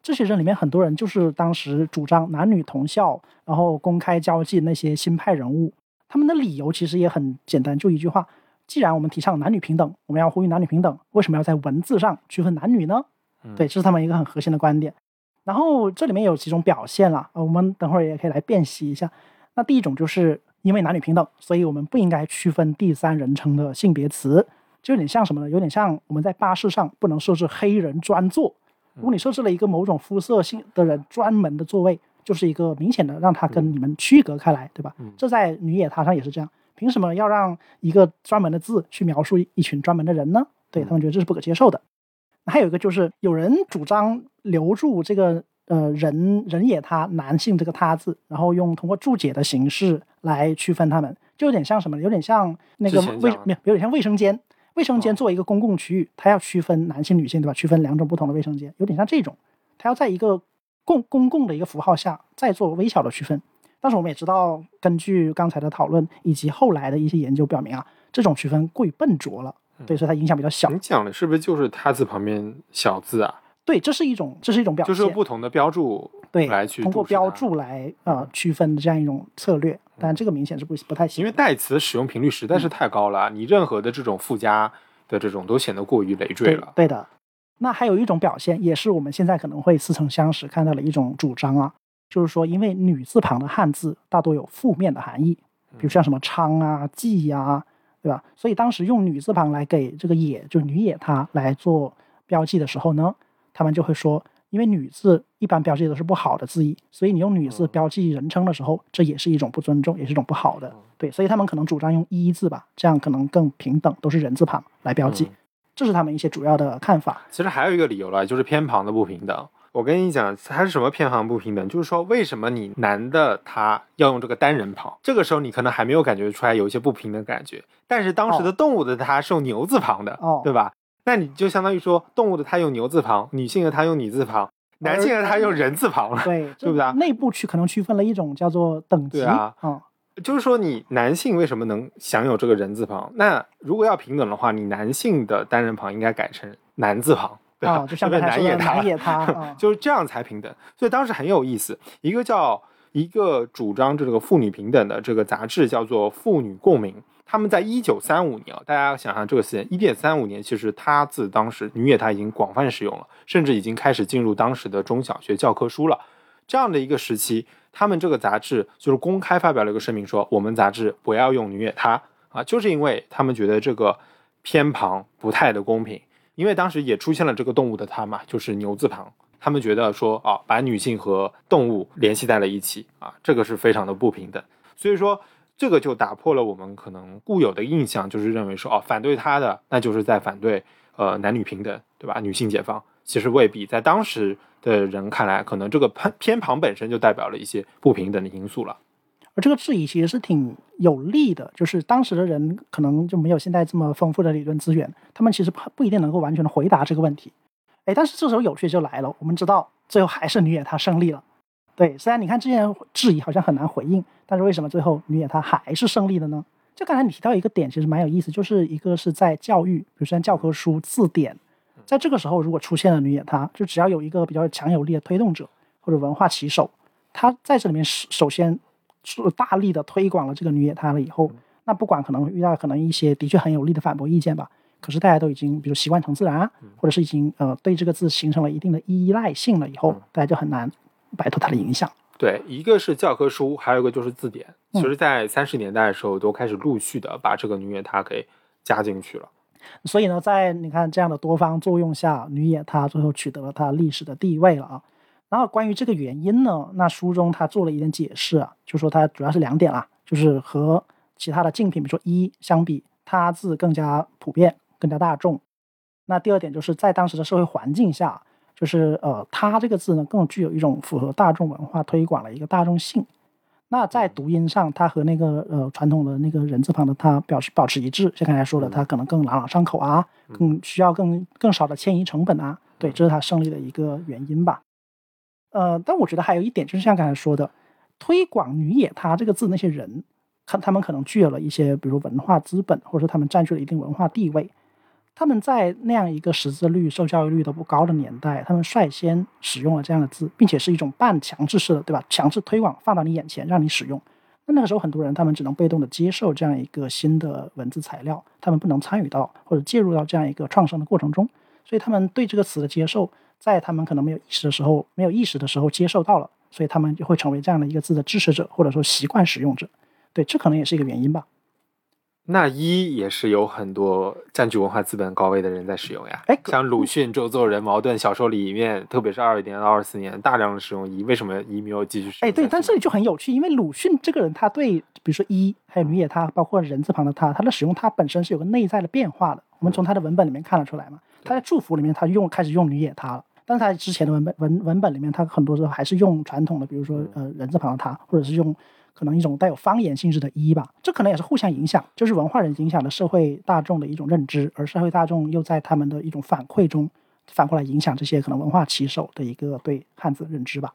这些人里面很多人就是当时主张男女同校，然后公开交际那些新派人物。他们的理由其实也很简单，就一句话：既然我们提倡男女平等，我们要呼吁男女平等，为什么要在文字上区分男女呢？对，这是他们一个很核心的观点。然后这里面有几种表现了，我们等会儿也可以来辨析一下。那第一种就是因为男女平等，所以我们不应该区分第三人称的性别词，就有点像什么呢？有点像我们在巴士上不能设置黑人专座。如果你设置了一个某种肤色性的人专门的座位，就是一个明显的让他跟你们区隔开来，对吧？这在女野他上也是这样。凭什么要让一个专门的字去描述一群专门的人呢？对他们觉得这是不可接受的。还有一个就是有人主张留住这个呃人人也他男性这个他字，然后用通过注解的形式来区分他们，就有点像什么？有点像那个卫没有有点像卫生间，卫生间作为一个公共区域，它要区分男性女性对吧？区分两种不同的卫生间，有点像这种，它要在一个共公共的一个符号下再做微小的区分。但是我们也知道，根据刚才的讨论以及后来的一些研究表明啊，这种区分过于笨拙了。对，所以它影响比较小。你讲的是不是就是“他”字旁边小字啊？对，这是一种，这是一种表现，就是不同的标注，对，来去通过标注来呃区分的这样一种策略。但这个明显是不不太行，因为代词使用频率实在是太高了，你任何的这种附加的这种都显得过于累赘了。对的。那还有一种表现，也是我们现在可能会似曾相识看到的一种主张啊，就是说，因为女字旁的汉字大多有负面的含义。比如像什么昌啊、季呀、对吧？所以当时用女字旁来给这个野，就是女野她来做标记的时候呢，他们就会说，因为女字一般标记都是不好的字义，所以你用女字标记人称的时候，这也是一种不尊重，也是一种不好的。对，所以他们可能主张用一字吧，这样可能更平等，都是人字旁来标记。嗯这是他们一些主要的看法。其实还有一个理由了，就是偏旁的不平等。我跟你讲，它是什么偏旁不平等？就是说，为什么你男的他要用这个单人旁？这个时候你可能还没有感觉出来有一些不平等感觉，但是当时的动物的它是用牛字旁的，哦对吧？那你就相当于说，动物的它用牛字旁，女性的它用女字旁，男性的他用人字旁了。对，[laughs] 对不对啊内部区可能区分了一种叫做等级对啊嗯就是说，你男性为什么能享有这个人字旁？那如果要平等的话，你男性的单人旁应该改成男字旁，对吧？啊，[laughs] 就像对不对刚才说的男也他南野他啊，[laughs] 就是这样才平等。所以当时很有意思，一个叫一个主张这个妇女平等的这个杂志叫做《妇女共鸣》，他们在一九三五年啊，大家想想这个时间，一点三五年，其实它自当时女野它已经广泛使用了，甚至已经开始进入当时的中小学教科书了。这样的一个时期，他们这个杂志就是公开发表了一个声明说，我们杂志不要用女野她啊，就是因为他们觉得这个偏旁不太的公平。因为当时也出现了这个动物的它嘛，就是牛字旁，他们觉得说啊，把女性和动物联系在了一起啊，这个是非常的不平等。所以说，这个就打破了我们可能固有的印象，就是认为说哦，反对他的那就是在反对呃男女平等，对吧？女性解放，其实未必，在当时的人看来，可能这个偏偏旁本身就代表了一些不平等的因素了。而这个质疑其实是挺有利的，就是当时的人可能就没有现在这么丰富的理论资源，他们其实不不一定能够完全的回答这个问题。哎，但是这时候有趣就来了，我们知道最后还是女野她胜利了。对，虽然你看之前质疑好像很难回应，但是为什么最后女野她还是胜利的呢？就刚才你提到一个点，其实蛮有意思，就是一个是在教育，比如说像教科书、字典，在这个时候如果出现了女野她，就只要有一个比较强有力的推动者或者文化旗手，他在这里面首首先是大力的推广了这个女野她了以后，那不管可能遇到可能一些的确很有力的反驳意见吧，可是大家都已经比如习惯成自然啊，或者是已经呃对这个字形成了一定的依赖性了以后，大家就很难摆脱它的影响。对，一个是教科书，还有一个就是字典。嗯其实，在三十年代的时候，都开始陆续的把这个女野它给加进去了。所以呢，在你看这样的多方作用下，女野她最后取得了她历史的地位了啊。然后关于这个原因呢，那书中他做了一点解释啊，就说它主要是两点啦，就是和其他的竞品，比如说一相比，他字更加普遍、更加大众。那第二点就是在当时的社会环境下，就是呃，它这个字呢更具有一种符合大众文化推广的一个大众性。那在读音上，它和那个呃传统的那个人字旁的它表示保持一致，像刚才说的，它可能更朗朗上口啊，更需要更更少的迁移成本啊，对，这是它胜利的一个原因吧。呃，但我觉得还有一点就是像刚才说的，推广“女野她”这个字那些人，看他们可能具有了一些，比如文化资本，或者说他们占据了一定文化地位。他们在那样一个识字率、受教育率都不高的年代，他们率先使用了这样的字，并且是一种半强制式的，对吧？强制推广放到你眼前，让你使用。那那个时候，很多人他们只能被动的接受这样一个新的文字材料，他们不能参与到或者介入到这样一个创生的过程中，所以他们对这个词的接受，在他们可能没有意识的时候，没有意识的时候接受到了，所以他们就会成为这样的一个字的支持者，或者说习惯使用者。对，这可能也是一个原因吧。那一也是有很多占据文化资本高位的人在使用呀，哎像鲁迅、周作人、茅盾小说里面，特别是二一年到二四年大量的使用一，为什么一没有继续使用？哎，对，但这里就很有趣，因为鲁迅这个人，他对比如说一，还有女也他，包括人字旁的他，他的使用，他本身是有个内在的变化的。我们从他的文本里面看得出来嘛，他在祝福里面他用开始用女也他了，但是他之前的文本文文本里面，他很多时候还是用传统的，比如说呃人字旁的他，或者是用可能一种带有方言性质的一吧，这可能也是互相影响，就是文化人影响了社会大众的一种认知，而社会大众又在他们的一种反馈中反过来影响这些可能文化旗手的一个对汉字的认知吧。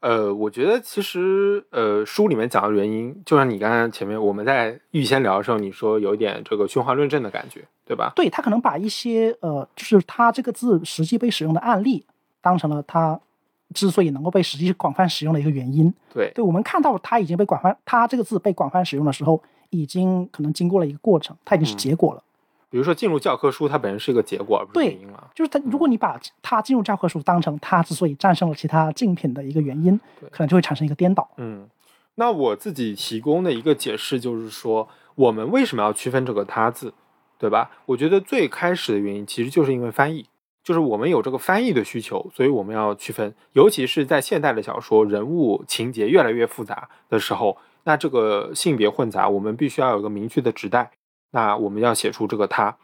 呃，我觉得其实呃书里面讲的原因，就像你刚才前面我们在预先聊的时候，你说有一点这个循环论证的感觉，对吧？对他可能把一些呃，就是他这个字实际被使用的案例，当成了他之所以能够被实际广泛使用的一个原因。对，对我们看到他已经被广泛，他这个字被广泛使用的时候，已经可能经过了一个过程，它已经是结果了。比如说进入教科书，它本身是一个结果，不是对原因了。就是他，如果你把他进入教科书当成他之所以战胜了其他竞品的一个原因，可能就会产生一个颠倒。嗯，那我自己提供的一个解释就是说，我们为什么要区分这个“他”字，对吧？我觉得最开始的原因其实就是因为翻译，就是我们有这个翻译的需求，所以我们要区分。尤其是在现代的小说，人物情节越来越复杂的时候，那这个性别混杂，我们必须要有个明确的指代。那我们要写出这个“他”，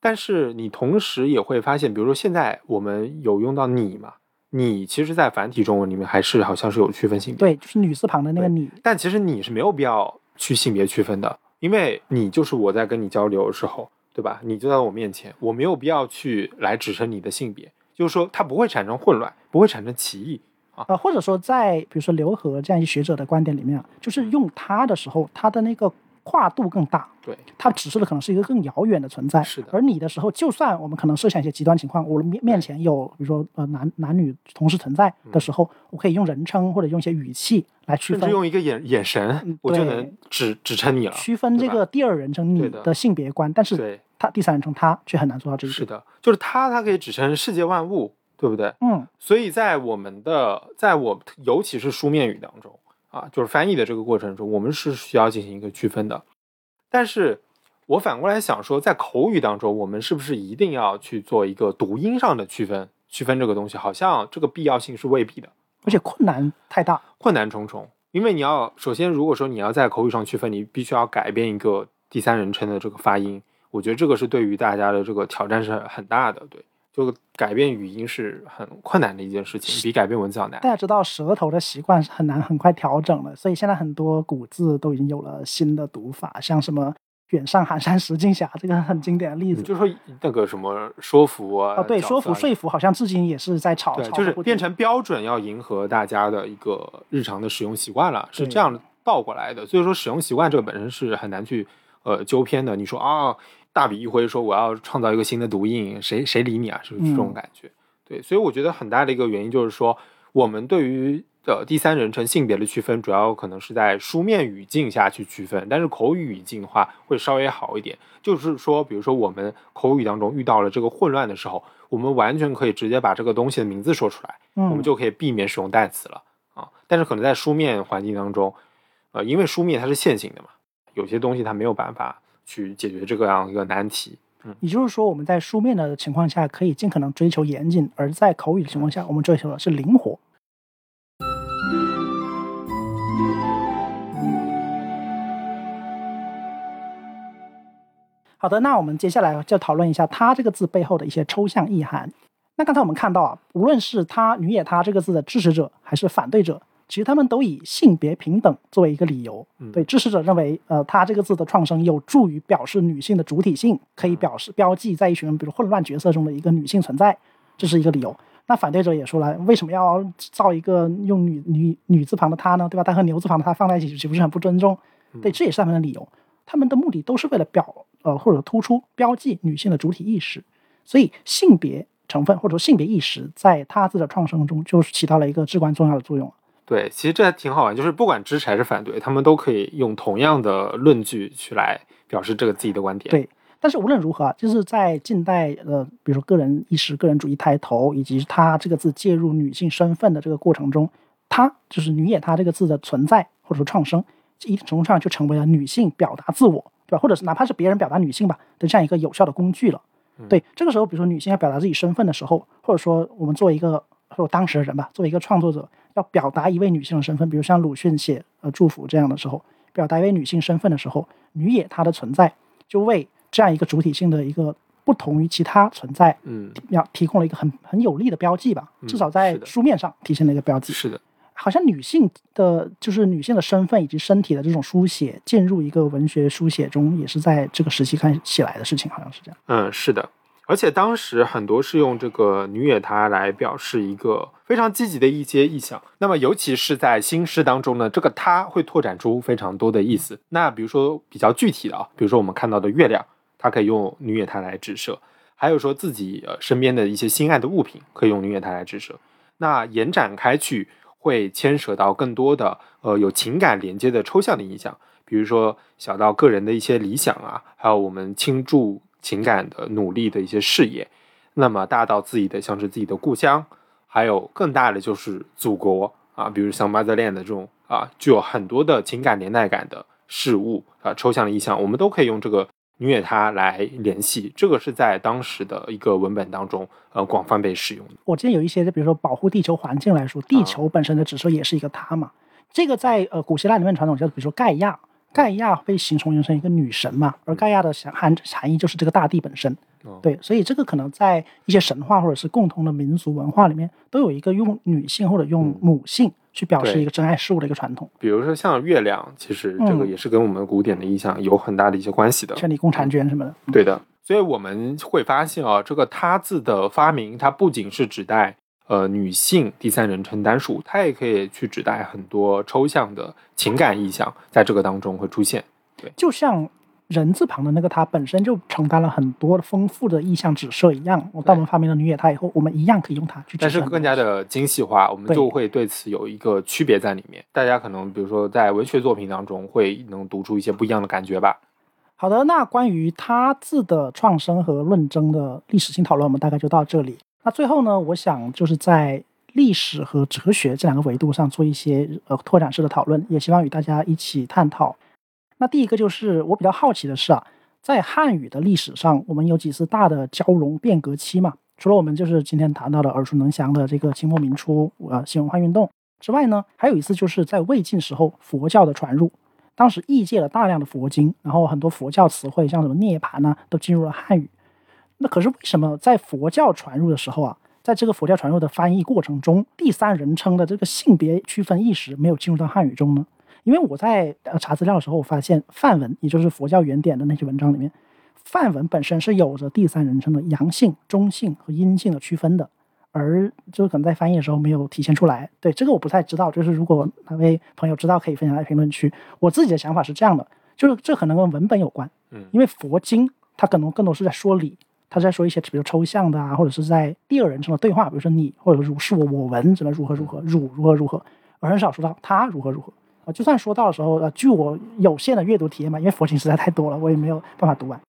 但是你同时也会发现，比如说现在我们有用到“你”嘛？你其实，在繁体中文里面还是好像是有区分性别，对，就是女字旁的那个你。但其实你是没有必要去性别区分的，因为你就是我在跟你交流的时候，对吧？你就在我面前，我没有必要去来指称你的性别，就是说它不会产生混乱，不会产生歧义。啊，或者说在比如说刘和这样一学者的观点里面，就是用他的时候，他的那个跨度更大，对，它指示的可能是一个更遥远的存在。是的。而你的时候，就算我们可能设想一些极端情况，我面面前有比如说呃男男女同时存在的时候，我可以用人称或者用一些语气来区分甚至用一个眼眼神嗯，我就能指指称你了。区分这个第二人称你的的。性别观，但是对，他第三人称他却很难做到这一点。是的，就是他，他可以指称世界万物，对不对？嗯，所以在我们的，在我尤其是书面语当中啊，就是翻译的这个过程中，我们是需要进行一个区分的。但是我反过来想说，在口语当中，我们是不是一定要去做一个读音上的区分？区分这个东西，好像这个必要性是未必的，而且困难太大。困难重重。因为你要首先，如果说你要在口语上区分，你必须要改变一个第三人称的这个发音。我觉得这个是对于大家的这个挑战是很大的。对，就改变语音是很困难的一件事情，比改变文字要难。大家知道舌头的习惯是很难很快调整的，所以现在很多古字都已经有了新的读法，像什么“远上寒山石径斜”这个很经典的例子。就是说那个什么说服啊，哦，对，说服、说服，好像至今也是在吵，对，就是变成标准，要迎合大家的一个日常的使用习惯了，是这样倒过来的。所以说，使用习惯这个本身是很难去呃纠偏的。你说啊，大笔一挥说我要创造一个新的读音，谁谁理你啊？是这种嗯感觉。对，所以我觉得很大的一个原因就是说，我们对于呃第三人称性别的区分，主要可能是在书面语境下去区分，但是口语语境的话会稍微好一点。就是说，比如说我们口语当中遇到了这个混乱的时候，我们完全可以直接把这个东西的名字说出来，嗯，我们就可以避免使用代词了啊。但是可能在书面环境当中，呃，因为书面它是线性的嘛，有些东西它没有办法去解决这个样一个难题。嗯也就是说，我们在书面的情况下可以尽可能追求严谨，而在口语的情况下，我们追求的是灵活。好的，那我们接下来就讨论一下“他”这个字背后的一些抽象意涵。那刚才我们看到啊，无论是他女也他这个字的支持者还是反对者，其实他们都以性别平等作为一个理由。嗯对支持者认为，呃，他这个字的创生有助于表示女性的主体性，可以表示标记在一群比如混乱角色中的一个女性存在，这是一个理由。那反对者也说了，为什么要造一个用女女女字旁的她呢？对吧？她和牛字旁的她放在一起，岂不是很不尊重？对，这也是他们的理由。他们的目的都是为了表呃或者突出标记女性的主体意识，所以性别成分或者说性别意识在他字的创生中就是起到了一个至关重要的作用。对，其实这还挺好玩，就是不管支持还是反对，他们都可以用同样的论据去来表示这个自己的观点。对但是无论如何啊，就是在近代呃，比如说个人意识、个人主义抬头，以及“他”这个字介入女性身份的这个过程中，“她”就是“女也她”这个字的存在或者说创生，一定程度上就成为了女性表达自我，对吧？或者是哪怕是别人表达女性吧的这样一个有效的工具了。对，这个时候，比如说女性要表达自己身份的时候，或者说我们作为一个或者当时的人吧，作为一个创作者，要表达一位女性的身份，比如像鲁迅写呃祝福这样的时候，表达一位女性身份的时候，女也她的存在就为这样一个主体性的一个不同于其他存在，嗯，要提供了一个很很有力的标记吧，嗯至少在书面上体现了一个标记。是的，好像女性的，就是女性的身份以及身体的这种书写，进入一个文学书写中，也是在这个时期开始起来的事情，好像是这样。嗯，是的。而且当时很多是用这个女也她来表示一个非常积极的一些意向。那么尤其是在新诗当中呢，这个她会拓展出非常多的意思。那比如说比较具体的啊，比如说我们看到的月亮，它可以用女也她来指涉；还有说自己呃身边的一些心爱的物品，可以用女也她来指涉。那延展开去，会牵扯到更多的呃有情感连接的抽象的意象，比如说小到个人的一些理想啊，还有我们倾注情感的努力的一些事业，那么大到自己的像是自己的故乡，还有更大的就是祖国啊，比如像 motherland 的这种啊，具有很多的情感连带感的事物啊，抽象的意象，我们都可以用这个女野她来联系。这个是在当时的一个文本当中，呃，广泛被使用的。我记得有一些，就比如说保护地球环境来说，地球本身的指涉也是一个他嘛。这个在呃古希腊里面传统叫，比如说盖亚，盖亚被形容成一个女神嘛，而盖亚的含含义就是这个大地本身。对，所以这个可能在一些神话或者是共同的民族文化里面，都有一个用女性或者用母性去表示一个真爱事物的一个传统。比如说像月亮，其实这个也是跟我们古典的意象有很大的一些关系的。权力共婵娟什么的。对的，所以我们会发现啊，这个“他”字的发明，它不仅是指代呃女性第三人称单数，它也可以去指代很多抽象的情感意象，在这个当中会出现。对，就像。人字旁的那个它本身就承担了很多丰富的意象指涉一样。我当我们发明了女野它以后，我们一样可以用它去。但是更加的精细化，我们就会对此有一个区别在里面。大家可能比如说在文学作品当中会能读出一些不一样的感觉吧。好的，那关于他字的创生和论证的历史性讨论，我们大概就到这里。最后呢，我想就是在历史和哲学这两个维度上做一些呃拓展式的讨论，也希望与大家一起探讨。那第一个就是我比较好奇的是啊，在汉语的历史上，我们有几次大的交融变革期嘛？除了我们就是今天谈到的耳熟能详的这个清末民初呃新文化运动之外呢，还有一次就是在魏晋时候佛教的传入，当时译介了大量的佛经，然后很多佛教词汇像什么涅槃呢，都进入了汉语。那可是为什么在佛教传入的时候啊，在这个佛教传入的翻译过程中，第三人称的这个性别区分意识没有进入到汉语中呢？因为我在呃查资料的时候，我发现梵文，也就是佛教原典的那些文章里面，梵文本身是有着第三人称的阳性、中性和阴性的区分的，而就是可能在翻译的时候没有体现出来。对这个我不太知道，就是如果哪位朋友知道，可以分享在评论区。我自己的想法是这样的，就是这可能跟文本有关，嗯，因为佛经它可能更多是在说理，它在说一些比如抽象的啊，或者是在第二人称的对话，比如说你或者如是我我闻怎么如何如何，汝如何如何，而很少说到他如何如何。啊，就算说到的时候，呃，据我有限的阅读体验嘛，因为佛经实在太多了，我也没有办法读完。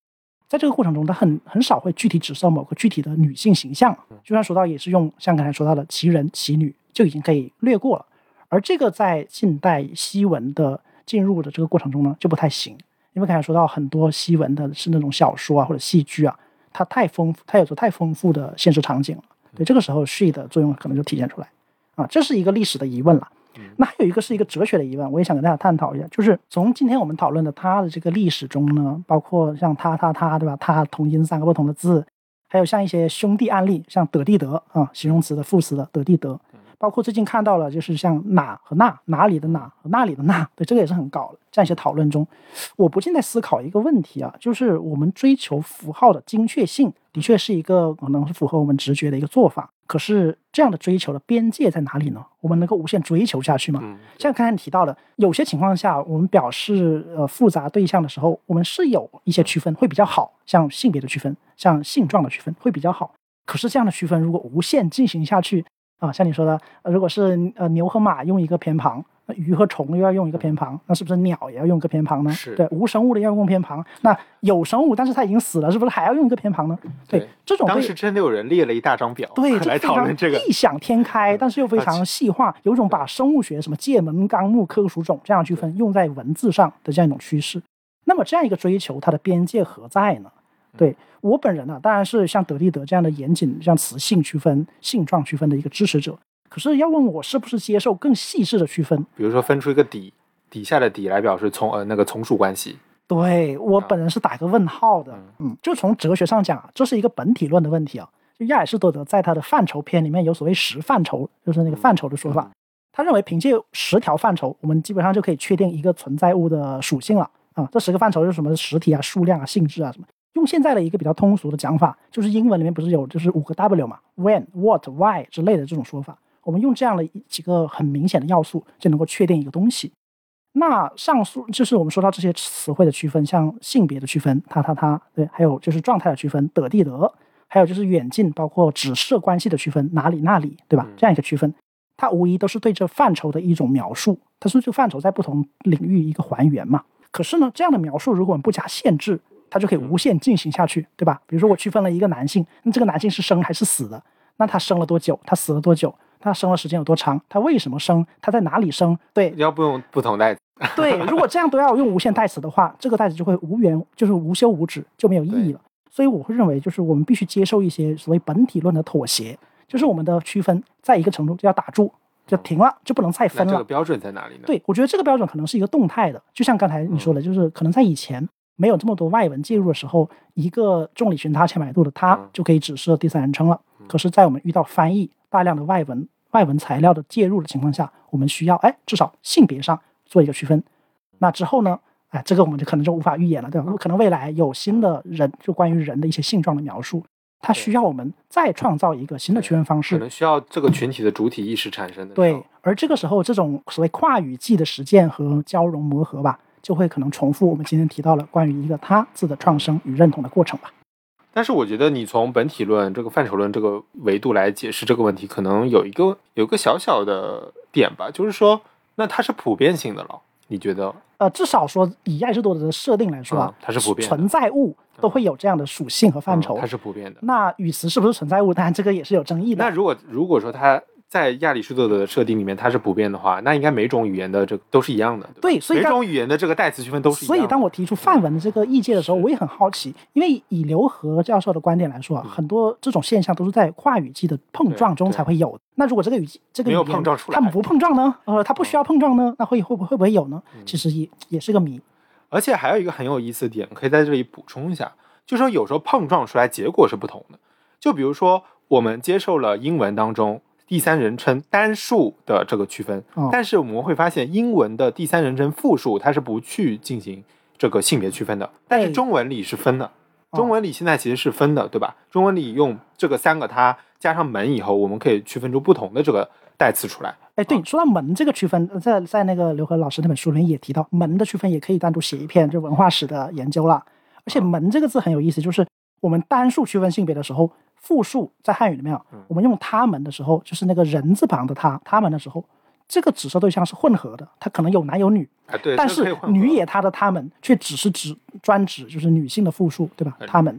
在这个过程中，他很很少会具体指涉某个具体的女性形象，就算说到，也是用像刚才说到的奇人奇女，就已经可以略过了。而这个在近代西文的进入的这个过程中呢，就不太行，因为刚才说到很多西文的是那种小说啊或者戏剧啊，它太丰富，它有着太丰富的现实场景了。对，这个时候 she 的作用可能就体现出来。啊，这是一个历史的疑问了。那还有一个是一个哲学的疑问，我也想跟大家探讨一下，就是从今天我们讨论的它的这个历史中呢，包括像它、它、它，对吧？它同音三个不同的字，还有像一些兄弟案例，像德地德啊，形容词的副词的德地得，包括最近看到了，就是像哪和那，哪里的哪和那里的那，对，这个也是很搞的。这样一些讨论中，我不禁在思考一个问题啊，就是我们追求符号的精确性，的确是一个可能是符合我们直觉的一个做法。可是这样的追求的边界在哪里呢？我们能够无限追求下去吗？像刚才你提到的，有些情况下，我们表示呃复杂对象的时候，我们是有一些区分会比较好，像性别的区分，像性状的区分会比较好。可是这样的区分如果无限进行下去啊，像你说的，如果是呃牛和马用一个偏旁。那鱼和虫又要用一个偏旁，那是不是鸟也要用一个偏旁呢？是对无生物的要用偏旁，那有生物但是它已经死了，是不是还要用一个偏旁呢？对，这种当时真的有人列了一大张表，对，[laughs] 来讨论这个异想天 [laughs] 开，但是又非常细化，有种把生物学什么界门纲目科属种这样区分用在文字上的这样一种趋势。那么这样一个追求，它的边界何在呢？对我本人呢，当然是像德利德这样的严谨，像词性区分、性状区分的一个支持者。可是要问我是不是接受更细致的区分，比如说分出一个底底下的底来表示从呃那个从属关系，对我本人是打个问号的。嗯，就从哲学上讲，这是一个本体论的问题啊。就亚里士多德在他的范畴篇里面有所谓十范畴，就是那个范畴的说法。他认为凭借十条范畴，我们基本上就可以确定一个存在物的属性了啊。这十个范畴是什么？实体啊、数量啊、性质啊什么。用现在的一个比较通俗的讲法，就是英文里面不是有就是五个 W 嘛，When、What、Why 之类的这种说法。我们用这样的几个很明显的要素就能够确定一个东西。那上述就是我们说到这些词汇的区分，像性别的区分，他他他，对，还有就是状态的区分，得地得，还有就是远近，包括指涉关系的区分，哪里那里，对吧？这样一个区分，它无疑都是对这范畴的一种描述。它是这个范畴在不同领域一个还原嘛？可是呢，这样的描述如果我们不加限制，它就可以无限进行下去，对吧？比如说我区分了一个男性，那这个男性是生还是死的？那他生了多久？他死了多久？他生了时间有多长，他为什么生，他在哪里生，对要不用不同代词。[laughs] 对，如果这样都要用无限代词的话，这个代词就会无缘，就是无休无止，就没有意义了。所以我会认为，就是我们必须接受一些所谓本体论的妥协，就是我们的区分在一个程度就要打住，就停了，就不能再分了。这个标准在哪里呢？对，我觉得这个标准可能是一个动态的，就像刚才你说的，就是可能在以前没有这么多外文介入的时候，一个众里寻他千百度的他就可以指示第三人称了。可是，在我们遇到翻译大量的外文外文材料的介入的情况下，我们需要哎，至少性别上做一个区分。那之后呢？哎，这个我们就可能就无法预言了，对吧？可能未来有新的人，就关于人的一些性状的描述，它需要我们再创造一个新的区分方式，可能需要这个群体的主体意识产生的。对，而这个时候，这种所谓跨语际的实践和交融磨合吧，就会可能重复我们今天提到了关于一个他字的创生与认同的过程吧。但是我觉得你从本体论这个范畴论这个维度来解释这个问题，可能有一个有一个小小的点吧，就是说，那它是普遍性的了。你觉得？呃，至少说以亚里士多德的设定来说啊，它是普遍存在物都会有这样的属性和范畴，它是普遍的。那语词是不是存在物？当然这个也是有争议的。那如果如果说它。在亚里士多德的设定里面，它是普遍的话，那应该每种语言的这都是一样的。对，所以每种语言的这个代词区分都是一样。所以当我提出范文的这个意见的时候，我也很好奇，因为以刘和教授的观点来说啊，很多这种现象都是在跨语境的碰撞中才会有。那如果这个语季这个语言他们不碰撞呢？呃，它不需要碰撞呢？那会会不会不会有呢？其实也也是个谜。而且还有一个很有意思的点，可以在这里补充一下，就是说有时候碰撞出来结果是不同的。就比如说我们接受了英文当中。第三人称单数的这个区分，但是我们会发现英文的第三人称复数它是不去进行这个性别区分的，但是中文里是分的。中文里现在其实是分的，对吧？中文里用这个三个它加上门以后，我们可以区分出不同的这个代词出来。哎，对，说到门这个区分，在在那个刘和老师那本书里面也提到，门的区分也可以单独写一篇就文化史的研究了。而且门这个字很有意思，就是我们单数区分性别的时候。复数在汉语里面啊，我们用他们的时候，就是那个人字旁的他，他们的时候，这个指涉对象是混合的，它可能有男有女，对，但是女也他的他们却只是指专指就是女性的复数，对吧？他们。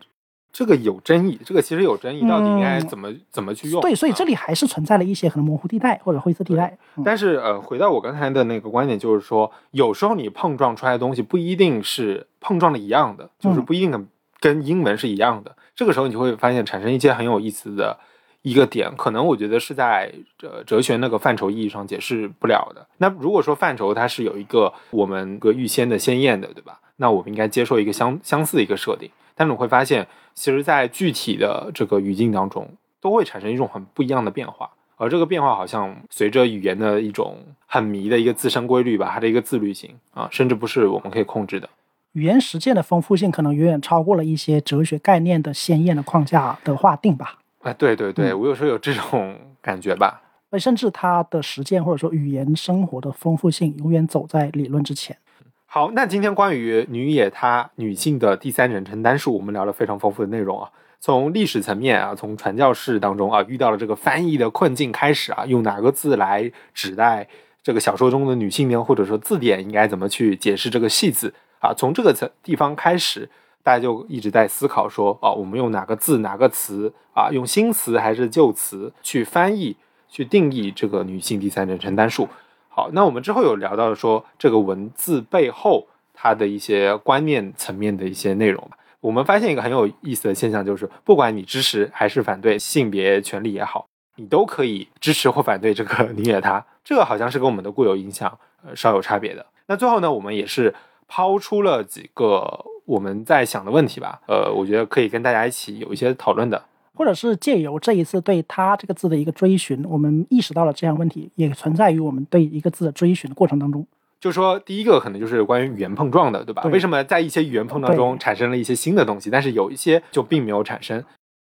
这个有争议，这个其实有争议，到底应该怎么怎么去用？对，所以这里还是存在了一些可能模糊地带或者灰色地带。但是呃，回到我刚才的那个观点，就是说，有时候你碰撞出来的东西不一定是碰撞的一样的，就是不一定跟英文是一样的。这个时候你就会发现产生一些很有意思的一个点，可能我觉得是在哲哲学那个范畴意义上解释不了的。那如果说范畴它是有一个我们个预先的先验的，对吧？那我们应该接受一个相相似的一个设定。但是你会发现，其实，在具体的这个语境当中，都会产生一种很不一样的变化。而这个变化好像随着语言的一种很迷的一个自身规律吧，它的一个自律性啊，甚至不是我们可以控制的。语言实践的丰富性可能远远超过了一些哲学概念的鲜艳的框架的划定吧。啊，对对对，我有时候有这种感觉吧。甚至他的实践或者说语言生活的丰富性永远走在理论之前。好，那今天关于女野她女性的第三人称单数，我们聊了非常丰富的内容啊。从历史层面啊，从传教士当中啊遇到了这个翻译的困境开始啊，用哪个字来指代这个小说中的女性呢？或者说字典应该怎么去解释这个戏字？啊，从这个层地方开始，大家就一直在思考说，哦，我们用哪个字、哪个词啊，用新词还是旧词去翻译、去定义这个女性第三人称单数？好，那我们之后有聊到说，这个文字背后它的一些观念层面的一些内容。我们发现一个很有意思的现象，就是不管你支持还是反对性别权利也好，你都可以支持或反对这个你也他，这个好像是跟我们的固有印象呃稍有差别的。那最后呢，我们也是。抛出了几个我们在想的问题吧，呃，我觉得可以跟大家一起有一些讨论的，或者是借由这一次对他这个字的一个追寻，我们意识到了这样问题也存在于我们对一个字的追寻的过程当中。就说第一个可能就是关于语言碰撞的，对吧？为什么在一些语言碰撞中产生了一些新的东西，但是有一些就并没有产生？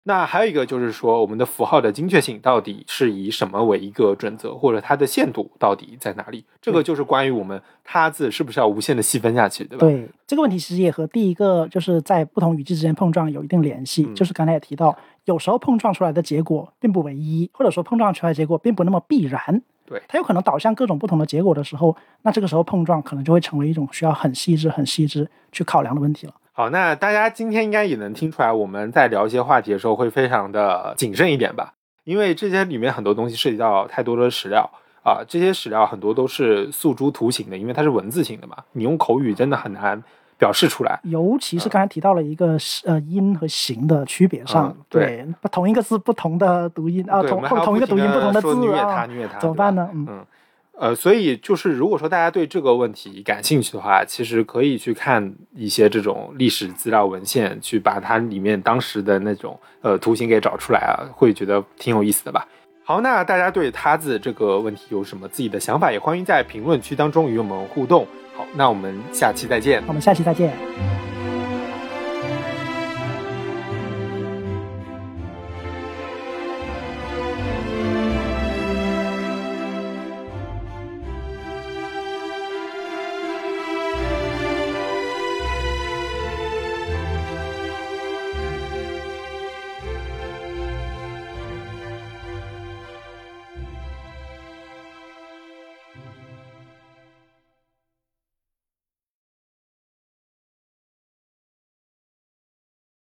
那还有一个就是说，我们的符号的精确性到底是以什么为一个准则，或者它的限度到底在哪里？这个就是关于我们他字是不是要无限的细分下去，对吧？对这个问题，其实也和第一个就是在不同语句之间碰撞有一定联系。就是刚才也提到，有时候碰撞出来的结果并不唯一，或者说碰撞出来的结果并不那么必然。对，它有可能导向各种不同的结果的时候，那这个时候碰撞可能就会成为一种需要很细致、很细致去考量的问题了。好，那大家今天应该也能听出来，我们在聊一些话题的时候会非常的谨慎一点吧？因为这些里面很多东西涉及到太多的史料啊，这些史料很多都是诉诸图形的，因为它是文字型的嘛，你用口语真的很难表示出来。尤其是刚才提到了一个呃音和形的区别上，嗯对不同一个字不同的读音啊，同同一个读音不同的字啊虐他，虐他，怎么办呢？嗯，嗯，呃，所以就是如果说大家对这个问题感兴趣的话，其实可以去看一些这种历史资料文献，去把它里面当时的那种呃图形给找出来啊，会觉得挺有意思的吧。好，那大家对他字这个问题有什么自己的想法，也欢迎在评论区当中与我们互动。好，那我们下期再见。我们下期再见。